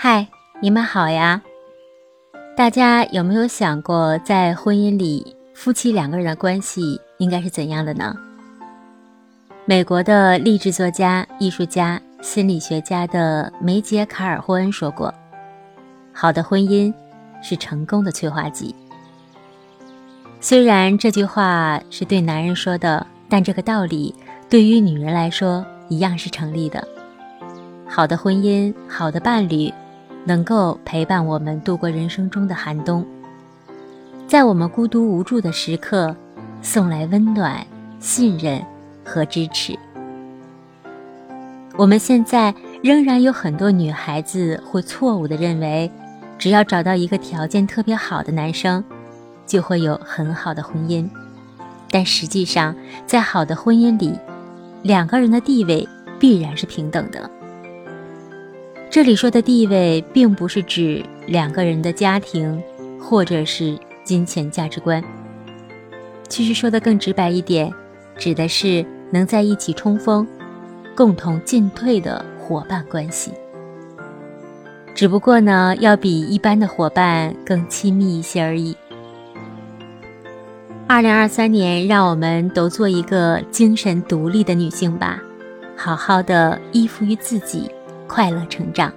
嗨，你们好呀！大家有没有想过，在婚姻里，夫妻两个人的关系应该是怎样的呢？美国的励志作家、艺术家、心理学家的梅杰卡尔霍恩说过：“好的婚姻是成功的催化剂。”虽然这句话是对男人说的，但这个道理对于女人来说一样是成立的。好的婚姻，好的伴侣，能够陪伴我们度过人生中的寒冬，在我们孤独无助的时刻，送来温暖、信任和支持。我们现在仍然有很多女孩子会错误地认为，只要找到一个条件特别好的男生。就会有很好的婚姻，但实际上，在好的婚姻里，两个人的地位必然是平等的。这里说的地位，并不是指两个人的家庭或者是金钱价值观。其实说的更直白一点，指的是能在一起冲锋、共同进退的伙伴关系。只不过呢，要比一般的伙伴更亲密一些而已。二零二三年，让我们都做一个精神独立的女性吧，好好的依附于自己，快乐成长。